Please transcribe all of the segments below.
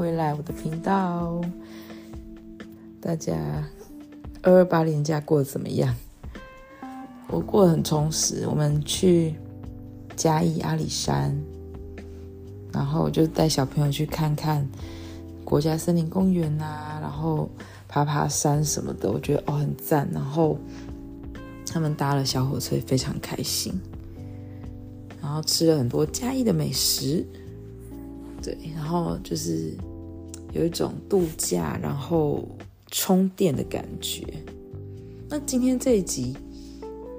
回来我的频道。大家二二八年假过得怎么样？我过得很充实。我们去嘉义阿里山，然后就带小朋友去看看国家森林公园啊，然后爬爬山什么的，我觉得哦很赞。然后他们搭了小火车，非常开心。然后吃了很多嘉义的美食。对，然后就是有一种度假，然后充电的感觉。那今天这一集，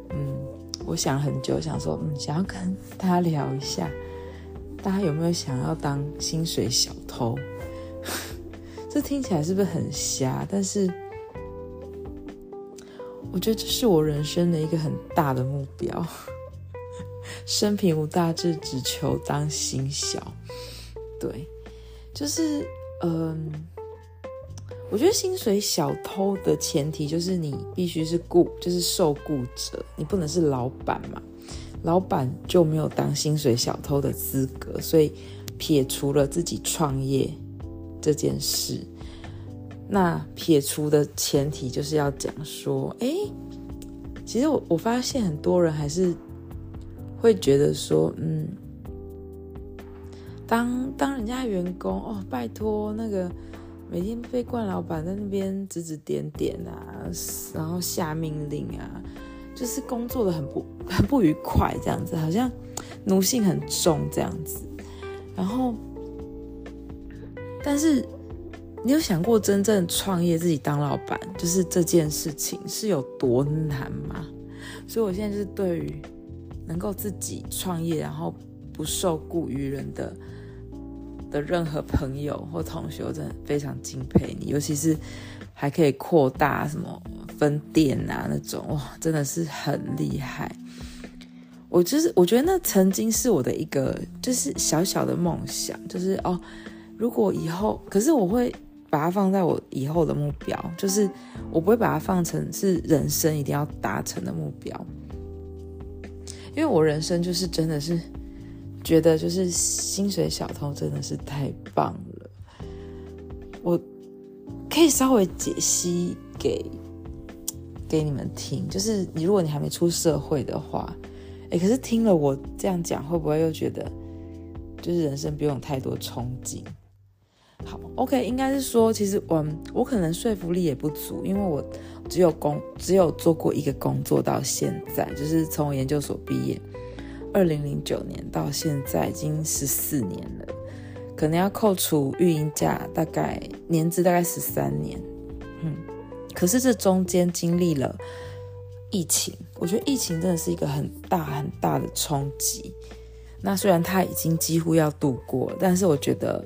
嗯，我想很久，想说，嗯，想要跟大家聊一下，大家有没有想要当薪水小偷？这听起来是不是很瞎？但是我觉得这是我人生的一个很大的目标。生平无大志，只求当薪小。对，就是嗯，我觉得薪水小偷的前提就是你必须是雇，就是受雇者，你不能是老板嘛，老板就没有当薪水小偷的资格，所以撇除了自己创业这件事，那撇除的前提就是要讲说，哎，其实我我发现很多人还是会觉得说，嗯。当当人家员工哦，拜托那个每天被冠老板在那边指指点点啊，然后下命令啊，就是工作的很不很不愉快，这样子好像奴性很重这样子。然后，但是你有想过真正创业自己当老板，就是这件事情是有多难吗？所以我现在就是对于能够自己创业，然后不受雇于人的。的任何朋友 或同学，我真的非常敬佩你，尤其是还可以扩大什么分店啊那种，哇，真的是很厉害。我就是我觉得那曾经是我的一个就是小小的梦想，就是哦，如果以后，可是我会把它放在我以后的目标，就是我不会把它放成是人生一定要达成的目标，因为我人生就是真的是。觉得就是薪水小偷真的是太棒了，我可以稍微解析给给你们听。就是你如果你还没出社会的话，哎，可是听了我这样讲，会不会又觉得就是人生不用太多憧憬？好，OK，应该是说，其实我我可能说服力也不足，因为我只有工只有做过一个工作到现在，就是从我研究所毕业。二零零九年到现在已经十四年了，可能要扣除育婴假，大概年资大概十三年。嗯，可是这中间经历了疫情，我觉得疫情真的是一个很大很大的冲击。那虽然它已经几乎要度过，但是我觉得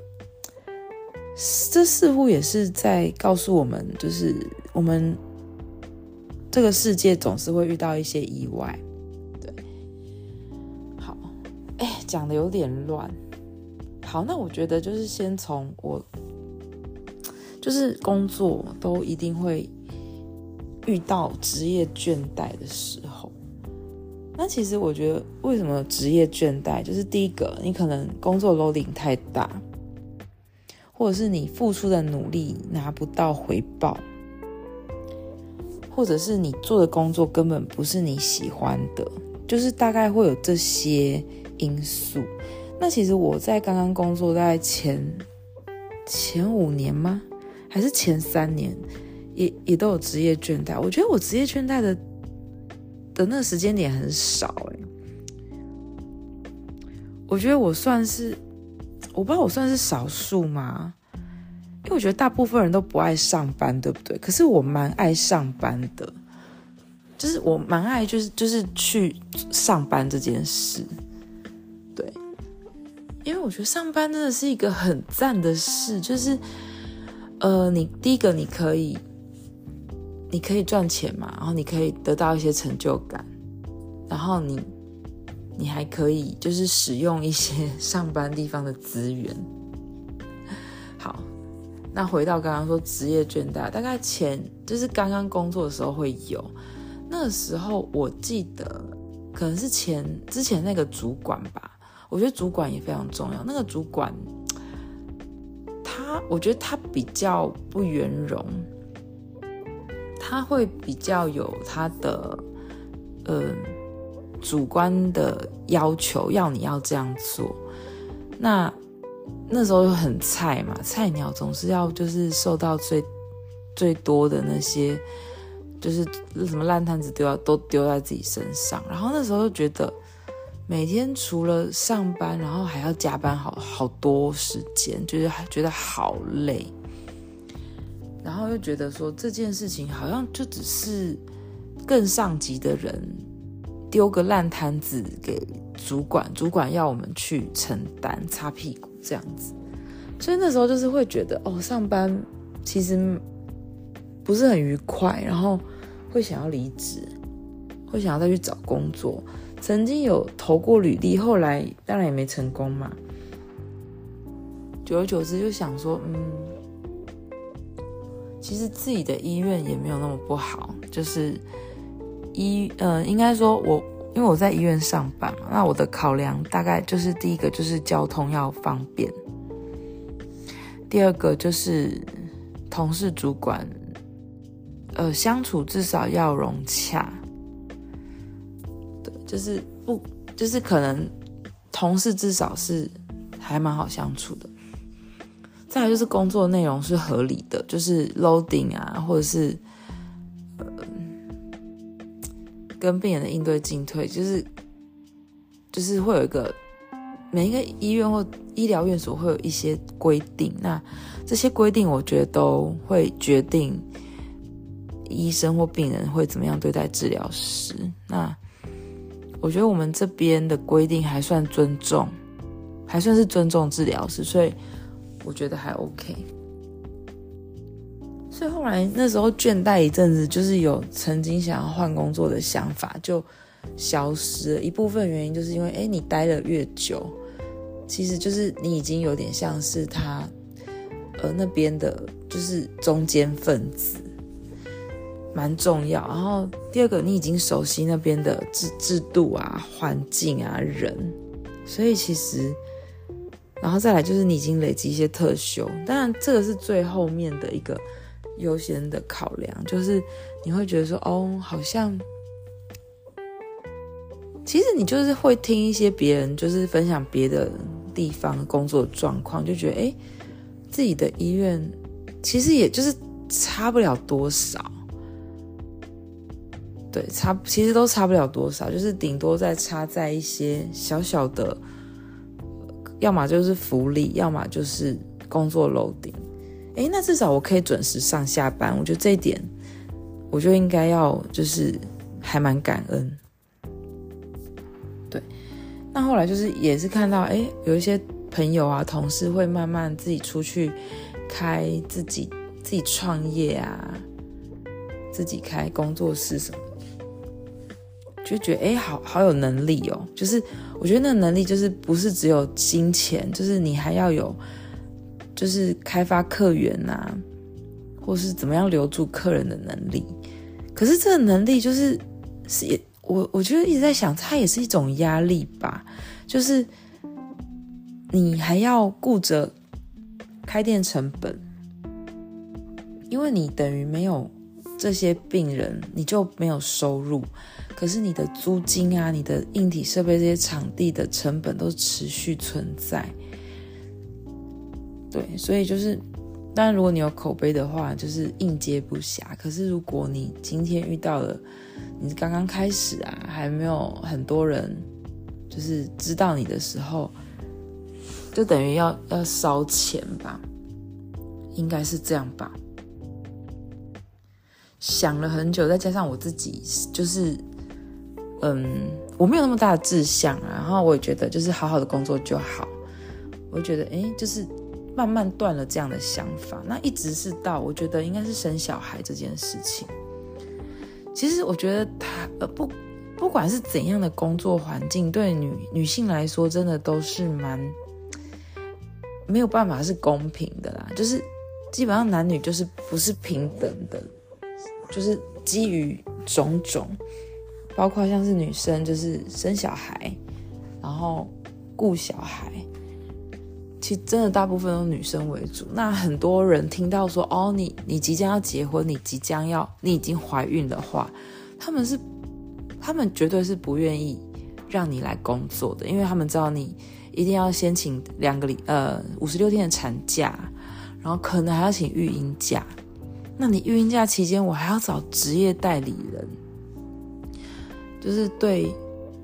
这似乎也是在告诉我们，就是我们这个世界总是会遇到一些意外。讲的有点乱，好，那我觉得就是先从我，就是工作都一定会遇到职业倦怠的时候。那其实我觉得，为什么职业倦怠？就是第一个，你可能工作楼顶太大，或者是你付出的努力拿不到回报，或者是你做的工作根本不是你喜欢的，就是大概会有这些。因素，那其实我在刚刚工作大概前前五年吗？还是前三年，也也都有职业倦怠。我觉得我职业倦怠的的那个时间点很少欸。我觉得我算是，我不知道我算是少数吗？因为我觉得大部分人都不爱上班，对不对？可是我蛮爱上班的，就是我蛮爱，就是就是去上班这件事。因为我觉得上班真的是一个很赞的事，就是，呃，你第一个你可以，你可以赚钱嘛，然后你可以得到一些成就感，然后你，你还可以就是使用一些上班地方的资源。好，那回到刚刚说职业倦怠，大概前就是刚刚工作的时候会有，那个时候我记得可能是前之前那个主管吧。我觉得主管也非常重要。那个主管，他我觉得他比较不圆融，他会比较有他的呃主观的要求，要你要这样做。那那时候很菜嘛，菜鸟总是要就是受到最最多的那些，就是什么烂摊子丢到都丢在自己身上。然后那时候就觉得。每天除了上班，然后还要加班好，好多时间，就是还觉得好累。然后又觉得说这件事情好像就只是更上级的人丢个烂摊子给主管，主管要我们去承担擦屁股这样子。所以那时候就是会觉得哦，上班其实不是很愉快，然后会想要离职，会想要再去找工作。曾经有投过履历，后来当然也没成功嘛。久而久之就想说，嗯，其实自己的医院也没有那么不好，就是医，呃，应该说我因为我在医院上班嘛，那我的考量大概就是第一个就是交通要方便，第二个就是同事主管，呃，相处至少要融洽。就是不，就是可能同事至少是还蛮好相处的。再来就是工作内容是合理的，就是 loading 啊，或者是呃跟病人的应对进退，就是就是会有一个每一个医院或医疗院所会有一些规定，那这些规定我觉得都会决定医生或病人会怎么样对待治疗师。那我觉得我们这边的规定还算尊重，还算是尊重治疗师，所以我觉得还 OK。所以后来那时候倦怠一阵子，就是有曾经想要换工作的想法就消失了。一部分原因就是因为，哎，你待的越久，其实就是你已经有点像是他，呃，那边的就是中间分子。蛮重要，然后第二个，你已经熟悉那边的制制度啊、环境啊、人，所以其实，然后再来就是你已经累积一些特休，当然这个是最后面的一个优先的考量，就是你会觉得说，哦，好像，其实你就是会听一些别人就是分享别的地方工作状况，就觉得，哎，自己的医院其实也就是差不了多少。对，差其实都差不了多少，就是顶多再差在一些小小的，要么就是福利，要么就是工作 loading。诶，那至少我可以准时上下班，我觉得这一点，我就应该要就是还蛮感恩。对，那后来就是也是看到，诶，有一些朋友啊、同事会慢慢自己出去开自己自己创业啊，自己开工作室什么。就觉得哎，好好有能力哦。就是我觉得那个能力就是不是只有金钱，就是你还要有，就是开发客源呐，或是怎么样留住客人的能力。可是这个能力就是是也，我我觉得一直在想，它也是一种压力吧。就是你还要顾着开店成本，因为你等于没有这些病人，你就没有收入。可是你的租金啊，你的硬体设备这些场地的成本都持续存在，对，所以就是，当然如果你有口碑的话，就是应接不暇。可是如果你今天遇到了，你刚刚开始啊，还没有很多人就是知道你的时候，就等于要要烧钱吧，应该是这样吧。想了很久，再加上我自己就是。嗯，我没有那么大的志向，然后我也觉得就是好好的工作就好。我觉得，诶，就是慢慢断了这样的想法。那一直是到我觉得应该是生小孩这件事情。其实我觉得他呃不不管是怎样的工作环境，对女女性来说真的都是蛮没有办法是公平的啦。就是基本上男女就是不是平等的，就是基于种种。包括像是女生，就是生小孩，然后顾小孩，其实真的大部分都是女生为主。那很多人听到说哦，你你即将要结婚，你即将要你已经怀孕的话，他们是他们绝对是不愿意让你来工作的，因为他们知道你一定要先请两个礼呃五十六天的产假，然后可能还要请育婴假。那你育婴假期间，我还要找职业代理人，就是对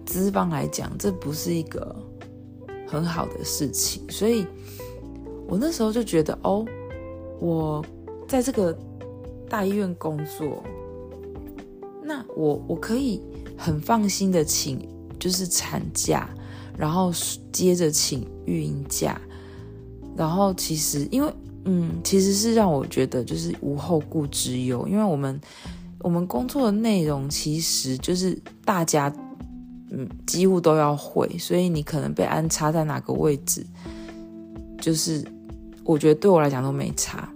资方来讲，这不是一个很好的事情。所以，我那时候就觉得，哦，我在这个大医院工作，那我我可以很放心的请，就是产假，然后接着请育婴假，然后其实因为。嗯，其实是让我觉得就是无后顾之忧，因为我们我们工作的内容其实就是大家嗯几乎都要会，所以你可能被安插在哪个位置，就是我觉得对我来讲都没差。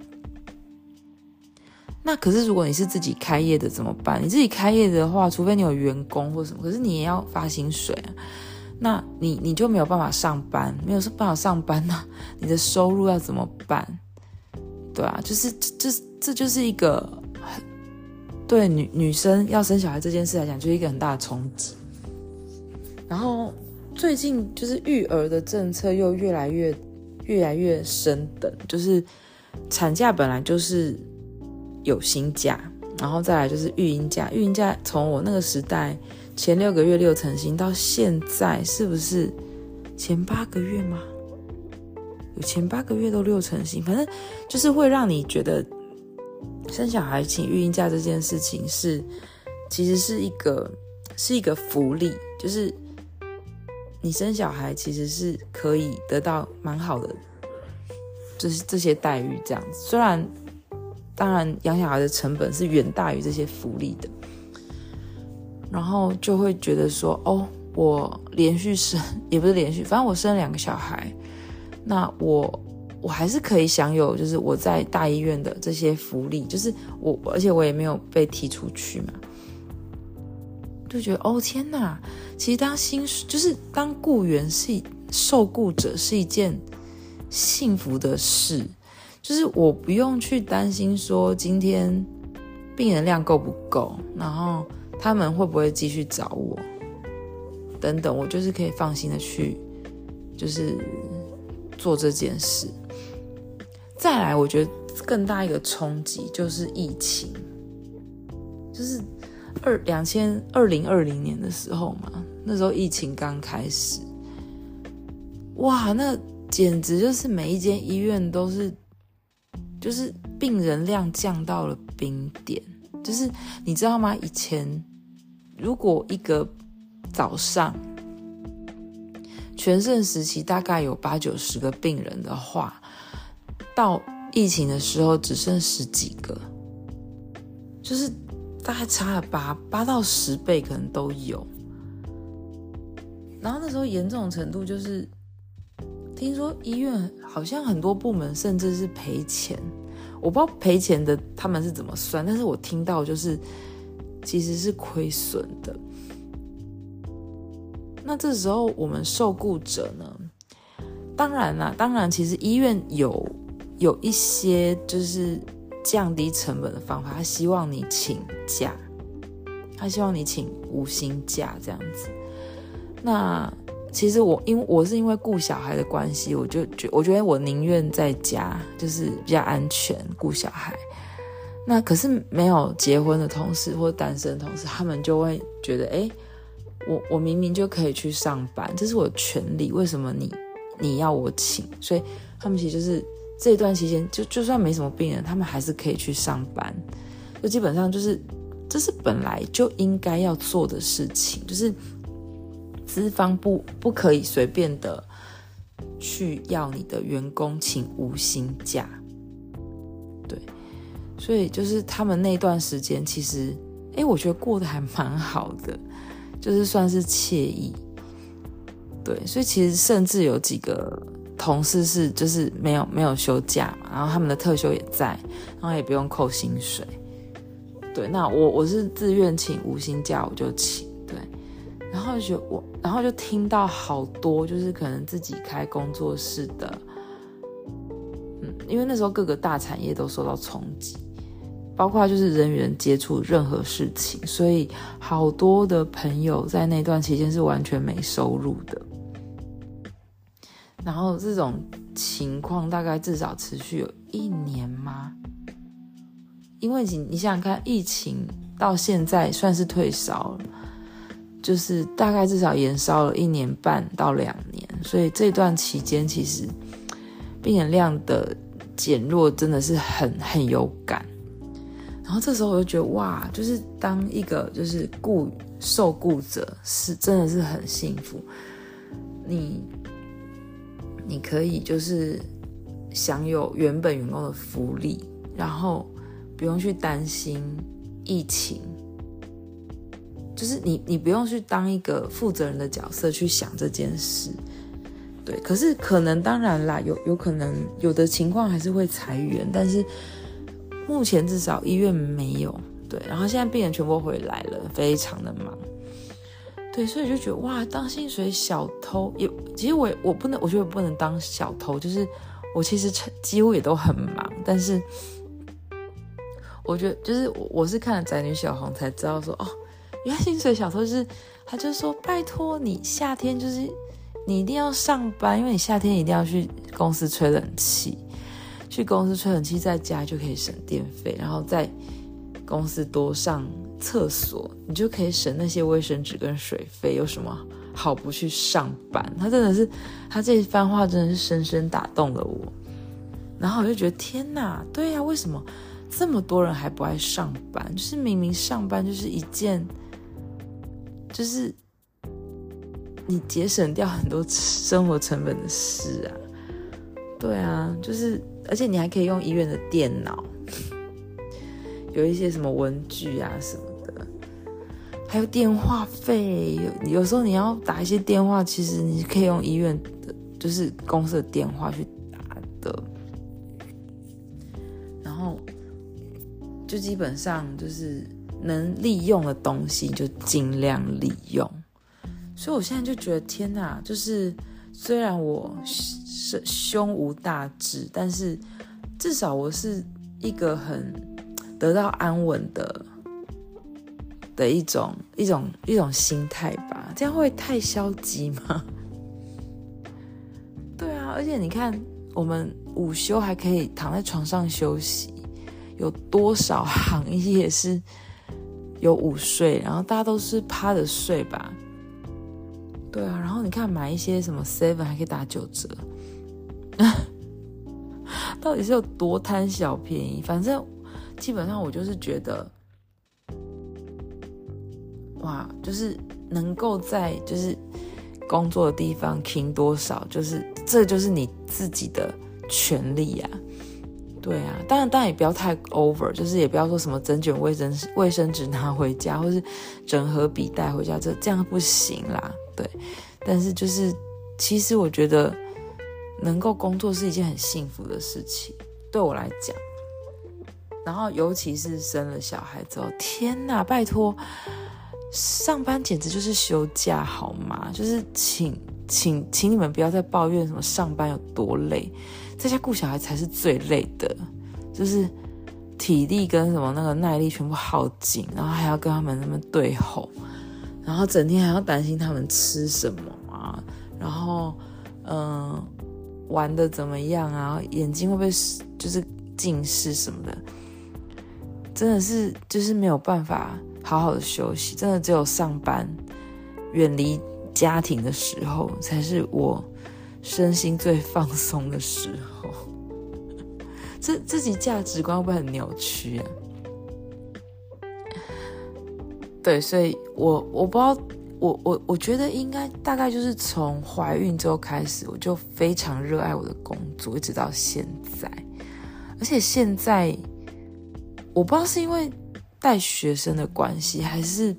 那可是如果你是自己开业的怎么办？你自己开业的话，除非你有员工或什么，可是你也要发薪水啊。那你你就没有办法上班，没有办法上班啊，你的收入要怎么办？对啊，就是这这这就是一个对女女生要生小孩这件事来讲，就是一个很大的冲击。然后最近就是育儿的政策又越来越越来越升等，就是产假本来就是有薪假，然后再来就是育婴假，育婴假从我那个时代前六个月六成薪，到现在是不是前八个月吗？有前八个月都六成薪，反正就是会让你觉得生小孩请育婴假这件事情是，其实是一个是一个福利，就是你生小孩其实是可以得到蛮好的，就是这些待遇这样子。虽然当然养小孩的成本是远大于这些福利的，然后就会觉得说，哦，我连续生 也不是连续，反正我生两个小孩。那我我还是可以享有，就是我在大医院的这些福利，就是我，而且我也没有被踢出去嘛，就觉得哦天哪，其实当新就是当雇员是受雇者是一件幸福的事，就是我不用去担心说今天病人量够不够，然后他们会不会继续找我，等等，我就是可以放心的去，就是。做这件事，再来，我觉得更大一个冲击就是疫情，就是二两千二零二零年的时候嘛，那时候疫情刚开始，哇，那简直就是每一间医院都是，就是病人量降到了冰点，就是你知道吗？以前如果一个早上。全盛时期大概有八九十个病人的话，到疫情的时候只剩十几个，就是大概差了八八到十倍，可能都有。然后那时候严重程度就是，听说医院好像很多部门甚至是赔钱，我不知道赔钱的他们是怎么算，但是我听到就是其实是亏损的。那这时候我们受雇者呢？当然啦，当然，其实医院有有一些就是降低成本的方法，他希望你请假，他希望你请无薪假这样子。那其实我因为我是因为顾小孩的关系，我就觉我觉得我宁愿在家，就是比较安全顾小孩。那可是没有结婚的同事或单身的同事，他们就会觉得，哎。我我明明就可以去上班，这是我的权利，为什么你你要我请？所以他们其实就是这一段期间，就就算没什么病人，他们还是可以去上班。就基本上就是这是本来就应该要做的事情，就是资方不不可以随便的去要你的员工请无薪假。对，所以就是他们那段时间，其实哎，我觉得过得还蛮好的。就是算是惬意，对，所以其实甚至有几个同事是就是没有没有休假嘛，然后他们的特休也在，然后也不用扣薪水，对，那我我是自愿请无薪假，我就请，对，然后就我然后就听到好多就是可能自己开工作室的因为那时候各个大产业都受到冲击，包括就是人与人接触任何事情，所以好多的朋友在那段期间是完全没收入的。然后这种情况大概至少持续有一年吗？因为你你想想看，疫情到现在算是退烧了，就是大概至少延烧了一年半到两年，所以这段期间其实病人量的减弱真的是很很有感。然后这时候我就觉得哇，就是当一个就是雇受雇者是真的是很幸福，你你可以就是享有原本员工的福利，然后。不用去担心疫情，就是你，你不用去当一个负责人的角色去想这件事，对。可是可能当然啦，有有可能有的情况还是会裁员，但是目前至少医院没有，对。然后现在病人全部回来了，非常的忙，对。所以就觉得哇，当薪水小偷也，其实我我不能，我觉得不能当小偷，就是我其实几乎也都很忙，但是。我觉得就是我，我是看了宅女小红才知道说哦，原来薪水小偷就是他就说拜托你夏天就是你一定要上班，因为你夏天一定要去公司吹冷气，去公司吹冷气，在家就可以省电费，然后在公司多上厕所，你就可以省那些卫生纸跟水费。有什么好不去上班？他真的是他这一番话真的是深深打动了我，然后我就觉得天哪，对呀，为什么？这么多人还不爱上班，就是明明上班就是一件，就是你节省掉很多生活成本的事啊。对啊，就是而且你还可以用医院的电脑，有一些什么文具啊什么的，还有电话费。有有时候你要打一些电话，其实你可以用医院的，就是公司的电话去打的。然后就基本上就是能利用的东西就尽量利用，所以我现在就觉得天哪，就是虽然我是胸无大志，但是至少我是一个很得到安稳的的一种一种一种心态吧。这样会太消极吗？对啊，而且你看，我们午休还可以躺在床上休息。有多少行业是有午睡，然后大家都是趴着睡吧？对啊，然后你看买一些什么 seven 还可以打九折，到底是有多贪小便宜？反正基本上我就是觉得，哇，就是能够在就是工作的地方拼多少，就是这就是你自己的权利呀、啊。对啊，当然，当然也不要太 over，就是也不要说什么整卷卫生卫生纸拿回家，或是整盒笔带回家，这这样不行啦。对，但是就是其实我觉得能够工作是一件很幸福的事情，对我来讲。然后尤其是生了小孩之后，天哪，拜托，上班简直就是休假好吗？就是请请请你们不要再抱怨什么上班有多累。在家顾小孩才是最累的，就是体力跟什么那个耐力全部耗尽，然后还要跟他们那么对吼，然后整天还要担心他们吃什么啊，然后嗯、玩的怎么样啊，眼睛会不会就是近视什么的，真的是就是没有办法好好的休息，真的只有上班远离家庭的时候才是我。身心最放松的时候，这自己价值观会不会很扭曲啊？对，所以我我不知道，我我我觉得应该大概就是从怀孕之后开始，我就非常热爱我的工作，一直到现在。而且现在我不知道是因为带学生的关系，还是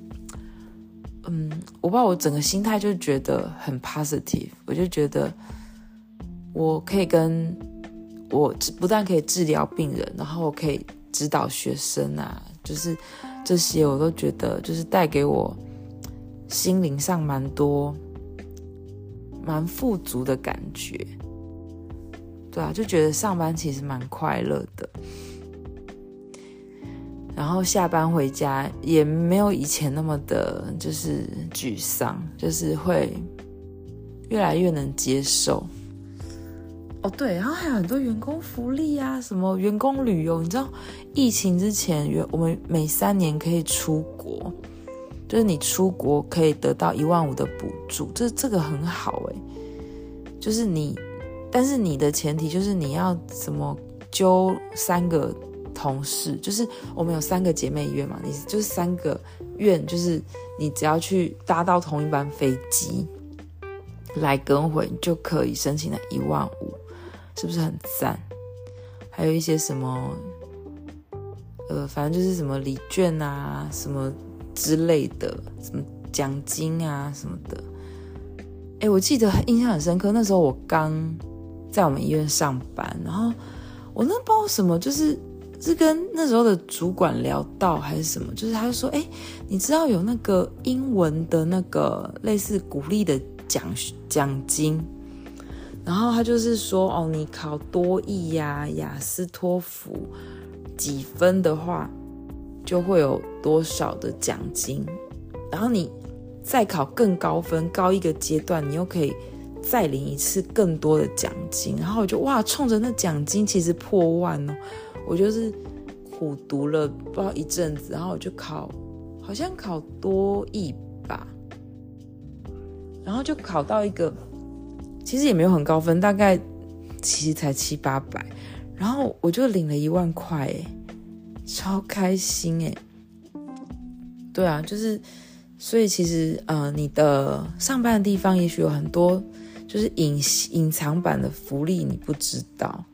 嗯，我不知道我整个心态就觉得很 positive，我就觉得。我可以跟我不但可以治疗病人，然后我可以指导学生啊，就是这些我都觉得就是带给我心灵上蛮多蛮富足的感觉。对啊，就觉得上班其实蛮快乐的。然后下班回家也没有以前那么的，就是沮丧，就是会越来越能接受。哦，对，然后还有很多员工福利啊，什么员工旅游，你知道，疫情之前，我们每三年可以出国，就是你出国可以得到一万五的补助，这这个很好诶，就是你，但是你的前提就是你要怎么揪三个。同事就是我们有三个姐妹医院嘛，你就是三个院，就是你只要去搭到同一班飞机来跟回，就可以申请了一万五，是不是很赞？还有一些什么，呃，反正就是什么礼券啊，什么之类的，什么奖金啊什么的。哎，我记得印象很深刻，那时候我刚在我们医院上班，然后我那不知道什么就是。是跟那时候的主管聊到还是什么，就是他就说：“哎，你知道有那个英文的那个类似鼓励的奖奖金，然后他就是说，哦，你考多益呀、雅思、托福几分的话，就会有多少的奖金，然后你再考更高分，高一个阶段，你又可以再领一次更多的奖金。然后我就哇，冲着那奖金其实破万哦。”我就是苦读了不知道一阵子，然后我就考，好像考多益吧，然后就考到一个，其实也没有很高分，大概其实才七八百，然后我就领了一万块，诶，超开心诶。对啊，就是，所以其实呃，你的上班的地方也许有很多就是隐隐藏版的福利，你不知道。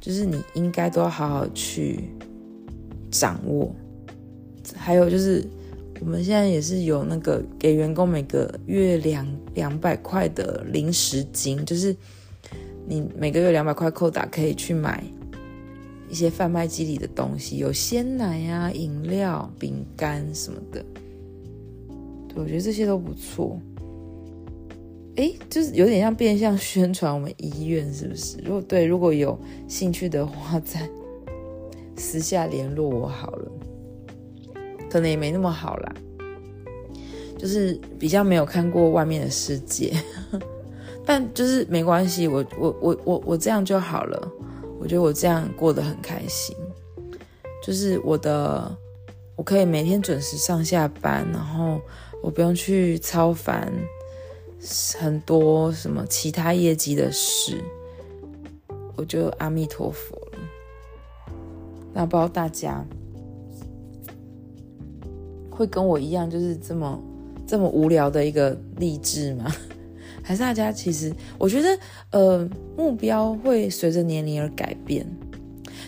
就是你应该都要好好去掌握，还有就是我们现在也是有那个给员工每个月两两百块的零食金，就是你每个月两百块扣打可以去买一些贩卖机里的东西，有鲜奶啊、饮料、饼干什么的。对，我觉得这些都不错。哎，就是有点像变相宣传我们医院，是不是？如果对，如果有兴趣的话，再私下联络我好了。可能也没那么好啦，就是比较没有看过外面的世界，但就是没关系，我我我我我这样就好了。我觉得我这样过得很开心，就是我的，我可以每天准时上下班，然后我不用去操烦。很多什么其他业绩的事，我就阿弥陀佛了。那不知道大家会跟我一样，就是这么这么无聊的一个励志吗？还是大家其实，我觉得呃，目标会随着年龄而改变。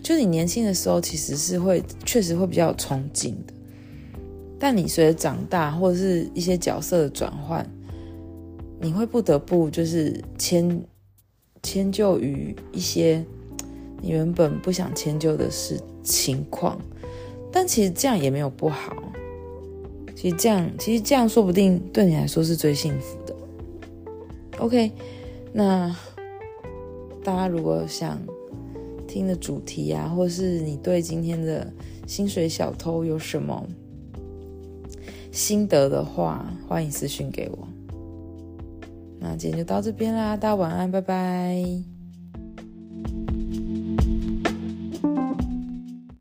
就是你年轻的时候，其实是会确实会比较有冲劲的，但你随着长大或者是一些角色的转换。你会不得不就是迁迁就于一些你原本不想迁就的事情况，但其实这样也没有不好。其实这样，其实这样说不定对你来说是最幸福的。OK，那大家如果想听的主题啊，或是你对今天的薪水小偷有什么心得的话，欢迎私信给我。那今天就到这边啦，大家晚安，拜拜。